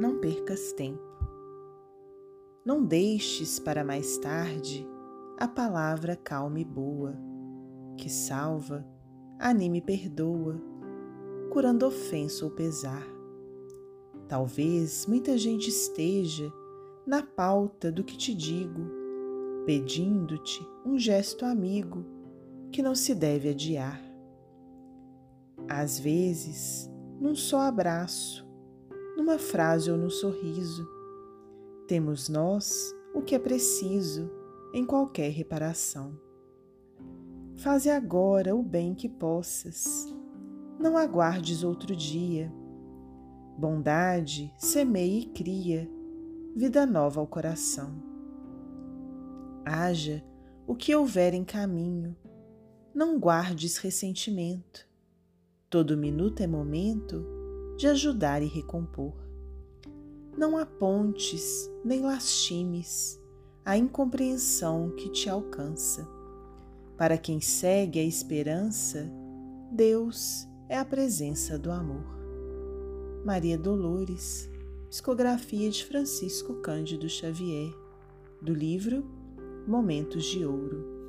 não percas tempo. Não deixes para mais tarde a palavra calma e boa, que salva, anime e perdoa, curando ofensa ou pesar. Talvez muita gente esteja na pauta do que te digo, pedindo-te um gesto amigo que não se deve adiar. Às vezes, num só abraço, numa frase ou num sorriso, temos nós o que é preciso em qualquer reparação. Faze agora o bem que possas, não aguardes outro dia. Bondade semeia e cria vida nova ao coração. Haja o que houver em caminho, não guardes ressentimento. Todo minuto é momento de ajudar e recompor. Não apontes nem lastimes a incompreensão que te alcança. Para quem segue a esperança, Deus é a presença do amor. Maria Dolores, psicografia de Francisco Cândido Xavier, do livro Momentos de Ouro.